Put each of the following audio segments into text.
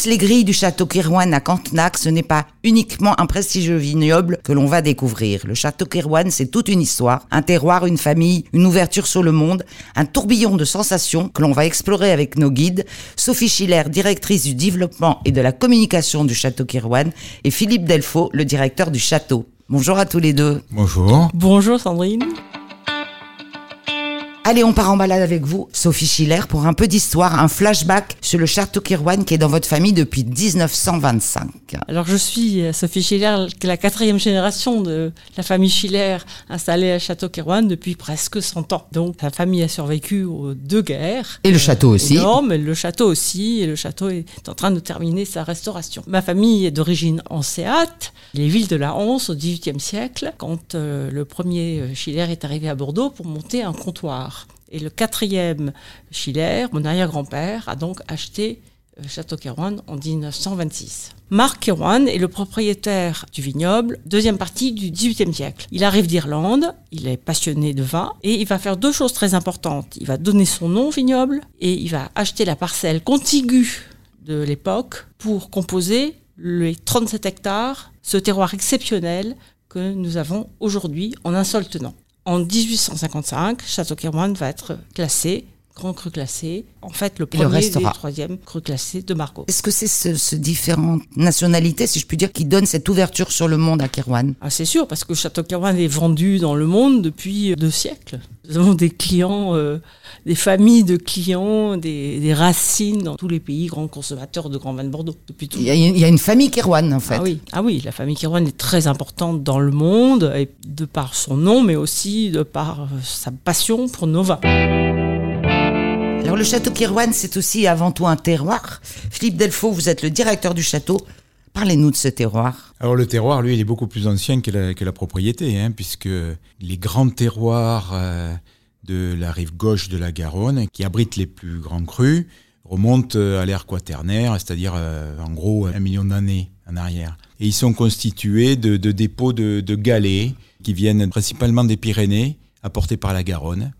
plus les grilles du château Kirwan à Cantenac, ce n'est pas uniquement un prestigieux vignoble que l'on va découvrir. Le château Kirwan, c'est toute une histoire, un terroir, une famille, une ouverture sur le monde, un tourbillon de sensations que l'on va explorer avec nos guides, Sophie Schiller, directrice du développement et de la communication du château Kirwan, et Philippe Delfaux, le directeur du château. Bonjour à tous les deux. Bonjour. Bonjour Sandrine. Allez, on part en balade avec vous, Sophie Schiller, pour un peu d'histoire, un flashback sur le château Kirwan qui est dans votre famille depuis 1925. Alors, je suis euh, Sophie Schiller, la quatrième génération de la famille Schiller installée à Château Kirwan depuis presque 100 ans. Donc, la famille a survécu aux deux guerres. Et le château aussi. Énorme, le château aussi. Et le château est en train de terminer sa restauration. Ma famille est d'origine anséate, les villes de la Hanse au XVIIIe siècle, quand euh, le premier euh, Schiller est arrivé à Bordeaux pour monter un comptoir. Et le quatrième Schiller, mon arrière-grand-père, a donc acheté euh, Château Kerouan en 1926. Marc Kerouan est le propriétaire du vignoble, deuxième partie du XVIIIe siècle. Il arrive d'Irlande, il est passionné de vin et il va faire deux choses très importantes. Il va donner son nom au vignoble et il va acheter la parcelle contiguë de l'époque pour composer les 37 hectares, ce terroir exceptionnel que nous avons aujourd'hui en un seul tenant. En 1855, Château Kirwan va être classé grand cru classé, en fait le premier et, le troisième cru classé de Margot. Est-ce que c'est ce, ce différentes nationalités, si je puis dire, qui donne cette ouverture sur le monde à Kirwan ah, C'est sûr, parce que Château Kirwan est vendu dans le monde depuis deux siècles. Nous avons des clients, euh, des familles de clients, des, racines dans tous les pays grands consommateurs de grands vins de Bordeaux depuis tout. Il y, a, il y a une famille Kirwan en fait. Ah oui, ah oui, la famille Kirwan est très importante dans le monde, et de par son nom, mais aussi de par sa passion pour nos vins. Alors le château Kirwan, c'est aussi avant tout un terroir. Philippe Delfaux, vous êtes le directeur du château. Parlez-nous de ce terroir. Alors le terroir, lui, il est beaucoup plus ancien que la, propriété, hein, puisque les grands terroirs euh, de la rive gauche de la Garonne, qui abritent les plus grands crus, remontent euh, à l'ère quaternaire, c'est-à-dire euh, en gros un million d'années en arrière. Et ils sont constitués de, dépôts de galets qui viennent principalement des Pyrénées, apportés par la Garonne.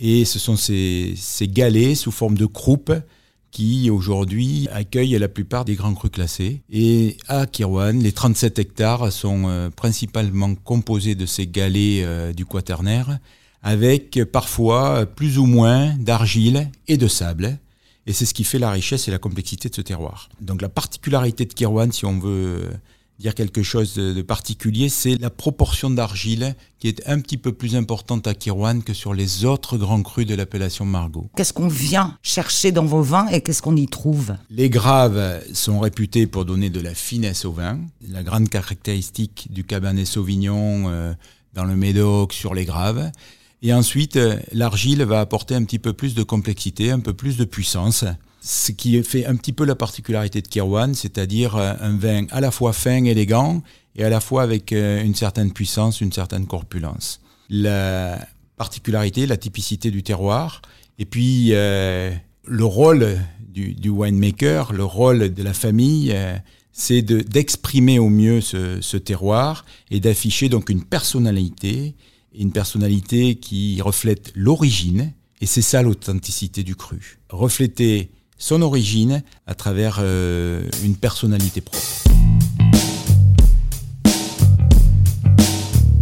Et ce sont ces, ces galets sous forme de croupes qui aujourd'hui accueillent la plupart des grands crus classés. Et à Kirwan, les 37 hectares sont euh, principalement composés de ces galets euh, du quaternaire, avec parfois plus ou moins d'argile et de sable. Et c'est ce qui fait la richesse et la complexité de ce terroir. Donc la particularité de Kirwan, si on veut dire quelque chose de, particulier, c'est la proportion d'argile qui est un petit peu plus importante à Kirwan que sur les autres grands crus de l'appellation Margot. Qu'est-ce qu'on vient chercher dans vos vins et qu'est-ce qu'on y trouve? Les graves sont réputés pour donner de la finesse au vin. La grande caractéristique du Cabernet Sauvignon euh, dans le Médoc sur les graves. Et ensuite, euh, l'argile va apporter un petit peu plus de complexité, un peu plus de puissance ce qui fait un petit peu la particularité de Kirwan, c'est-à-dire euh, un vin à la fois fin, élégant, et à la fois avec euh, une certaine puissance, une certaine corpulence. La particularité, la typicité du terroir, et puis euh, le rôle du, du, winemaker, le rôle de la famille, c'est d'exprimer au mieux ce, ce terroir et d'afficher donc une personnalité, une personnalité qui reflète l'origine, et c'est ça l'authenticité du cru. Refléter son origine à travers euh, une personnalité propre.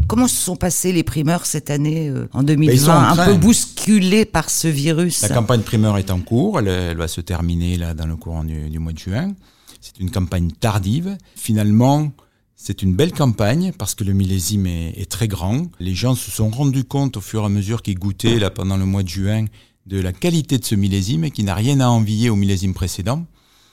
Comment se sont passées les primeurs cette année, euh, en 2020, ben, un peu bousculés par ce virus La campagne primeur est en cours, elle, va se terminer là dans le courant du, mois de juin. C'est une campagne tardive. Finalement, c'est une belle campagne parce que le millésime est, est, très grand. Les gens se sont rendus compte au fur et à mesure qu'ils goûtaient là pendant le mois de juin de la qualité de ce millésime qui n'a rien à envier au millésime précédent.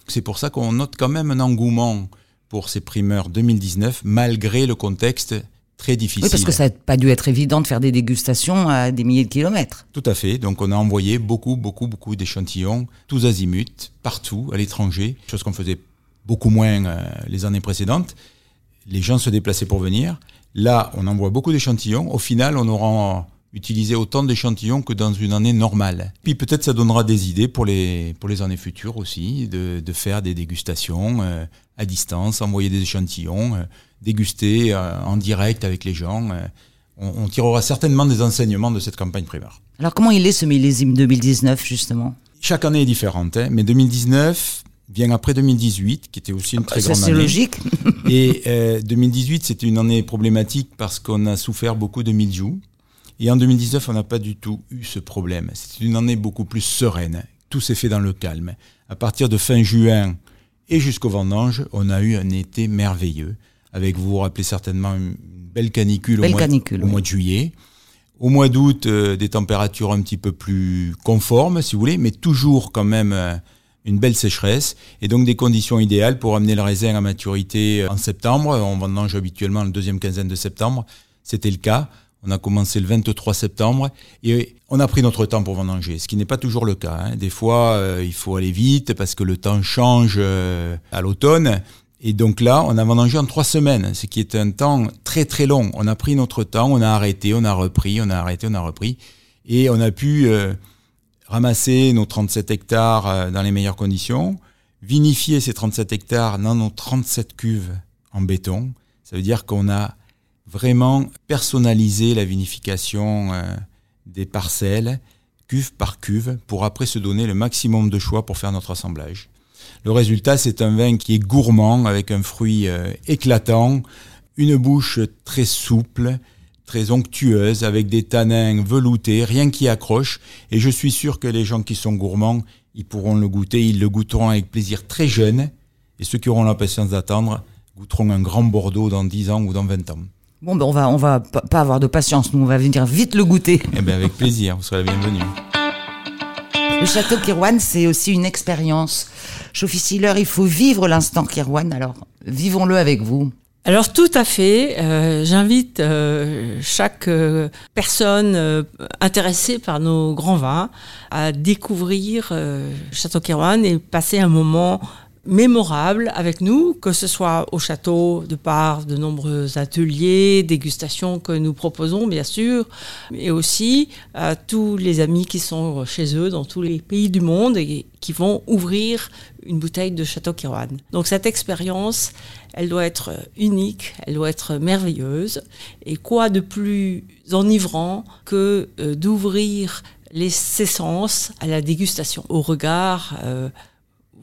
C'est pour ça qu'on note quand même un engouement pour ces primeurs 2019 malgré le contexte très difficile. Oui, parce que ça n'a pas dû être évident de faire des dégustations à des milliers de kilomètres. Tout à fait. Donc on a envoyé beaucoup, beaucoup, beaucoup d'échantillons, tous azimuts, partout, à l'étranger, chose qu'on faisait beaucoup moins euh, les années précédentes. Les gens se déplaçaient pour venir. Là, on envoie beaucoup d'échantillons. Au final, on aura utiliser autant d'échantillons que dans une année normale. Puis peut-être ça donnera des idées pour les, pour les années futures aussi, de, de faire des dégustations euh, à distance, envoyer des échantillons, euh, déguster euh, en direct avec les gens. On, on, tirera certainement des enseignements de cette campagne primaire. Alors comment il est ce millésime 2019 justement? Chaque année est différente, hein, mais 2019, vient après 2018, qui était aussi une très Ça, grande c'est année. logique. Et euh, 2018, c'était une année problématique parce qu'on a souffert beaucoup de mildiou. Et en 2019, on n'a pas du tout eu ce problème. C'était une année beaucoup plus sereine. Tout s'est fait dans le calme. À partir de fin juin et jusqu'au vendange, on a eu un été merveilleux. Avec, vous vous rappelez certainement, une belle canicule, Belle au, mois, canicule, au oui. mois de juillet. Au mois d'août, euh, des températures un petit peu plus conformes, si vous voulez, mais toujours quand même euh, une belle sécheresse et donc des conditions idéales pour amener le raisin à maturité euh, en septembre. On vendange habituellement la deuxième quinzaine de septembre. C'était le cas. On a commencé le 23 septembre et on a pris notre temps pour vendanger, ce qui n'est pas toujours le cas. hein. Des fois, euh, il faut aller vite parce que le temps change euh, à l'automne. Et donc là, on a vendangé en trois semaines, ce qui est un temps très très long. On a pris notre temps, on a arrêté, on a repris, on a arrêté, on a repris. Et on a pu euh, ramasser nos 37 hectares dans les meilleures conditions, vinifier ces 37 hectares dans nos 37 cuves en béton. Ça veut dire qu'on a vraiment personnalisé la vinification euh, des parcelles, cuve par cuve, pour après se donner le maximum de choix pour faire notre assemblage. Le résultat, c'est un vin qui est gourmand, avec un fruit euh, éclatant, une bouche très souple, très onctueuse, avec des tanins veloutés, rien qui accroche. Et je suis sûr que les gens qui sont gourmands, ils pourront le goûter, ils le goûteront avec plaisir très jeune. Et ceux qui auront la patience d'attendre goûteront un grand Bordeaux dans 10 ans ou dans 20 ans. Bon, ben on va, on va pas avoir de patience. Nous, on va venir vite le goûter. Eh bien, avec plaisir, vous serez la bienvenue. Le château Kirwan, c'est aussi une expérience. Chauffy il faut vivre l'instant Kirwan. Alors, vivons-le avec vous. Alors tout à fait. Euh, J'invite euh, chaque euh, personne euh, intéressée par nos grands vins à découvrir euh, Château Kirwan et passer un moment mémorable avec nous, que ce soit au château de par de nombreux ateliers, dégustations que nous proposons bien sûr, mais aussi à tous les amis qui sont chez eux dans tous les pays du monde et qui vont ouvrir une bouteille de Château Kirwan. Donc cette expérience, elle doit être unique, elle doit être merveilleuse. Et quoi de plus enivrant que euh, d'ouvrir les ses sens à la dégustation, au regard euh,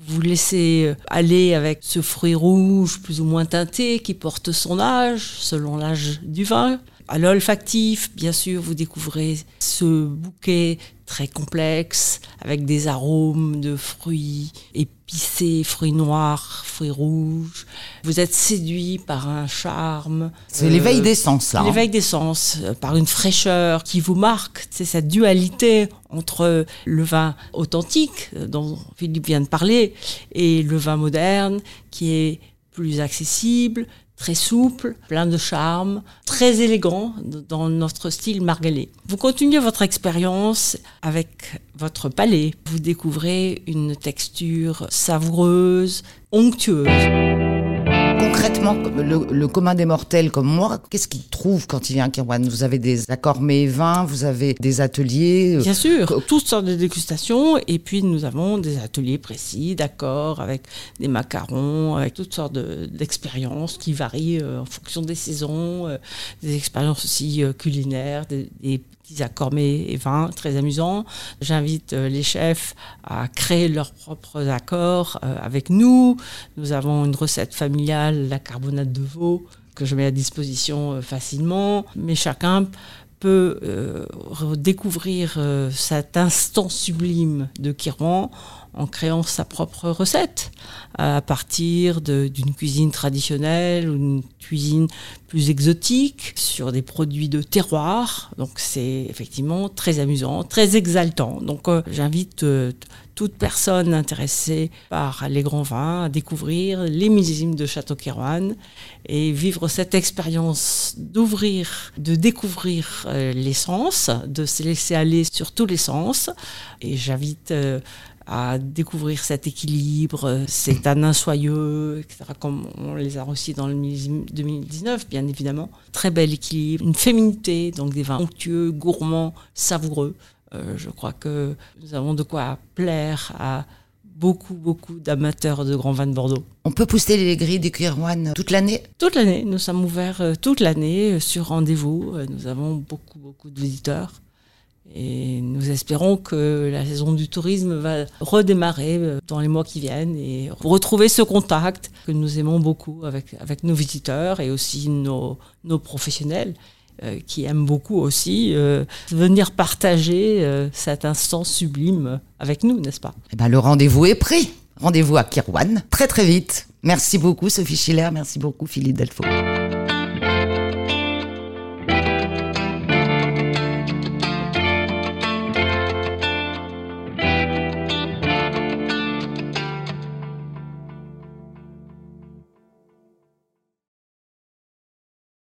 vous laissez aller avec ce fruit rouge plus ou moins teinté qui porte son âge, selon l'âge du vin. À l'olfactif, bien sûr, vous découvrez ce bouquet très complexe avec des arômes de fruits épicés, fruits noirs, fruits rouges. Vous êtes séduit par un charme. C'est euh, l'éveil des sens, là. hein. L'éveil des sens, euh, par une fraîcheur qui vous marque. C'est cette dualité entre le vin authentique, euh, dont Philippe vient de parler, et le vin moderne, qui est plus accessible, très souple, plein de charme, très élégant dans notre style margalais. Vous continuez votre expérience avec votre palais. Vous découvrez une texture savoureuse, onctueuse. Concrètement, le, commun des mortels comme moi, qu'est-ce qu'il trouve quand il vient à Kirwan? Vous avez des accords mets et vins, vous avez des ateliers. euh, Bien sûr, toutes sortes de dégustations. Et puis, nous avons des ateliers précis, d'accord, avec des macarons, avec toutes sortes de- d'expériences qui varient euh, en fonction des saisons, euh, des expériences aussi culinaires, des, petits accords mets et vins très amusants. J'invite les chefs à créer leurs propres accords avec nous. Nous avons une recette familiale, la carbonate de veau, que je mets à disposition euh, facilement. Mais chacun peut euh, redécouvrir euh, cet instant sublime de Kirwan en créant sa propre recette à partir d'une cuisine traditionnelle ou d'une cuisine plus exotique sur des produits de terroir. Donc c'est effectivement très amusant, très exaltant. Donc j'invite toute personne intéressée par les grands vins à découvrir les millésimes de Château Kirwan et vivre cette expérience d'ouvrir, de découvrir euh, les sens, de se laisser aller sur tous les sens. Et j'invite euh, à découvrir cet équilibre, ces tanins soyeux, etc., comme on les a reçus dans le millésime 2019, bien évidemment. Très bel équilibre, une féminité, donc des vins onctueux, gourmands, savoureux. Euh, je crois que nous avons de quoi plaire à beaucoup, beaucoup d'amateurs de grands vins de Bordeaux. On peut pousser les grilles du Kirwan toute l'année Toute l'année, nous sommes ouverts euh, toute l'année euh, sur rendez-vous. Nous avons beaucoup, beaucoup de visiteurs Et nous espérons que la saison du tourisme va redémarrer dans les mois qui viennent et retrouver ce contact que nous aimons beaucoup avec, avec nos visiteurs et aussi nos, nos professionnels qui aiment beaucoup aussi euh, venir partager cet instant sublime avec nous, n'est-ce pas? Eh ben, Le rendez-vous est pris. Rendez-vous à Kirwan très très vite. Merci beaucoup Sophie Schiller, merci beaucoup Philippe Delfaux.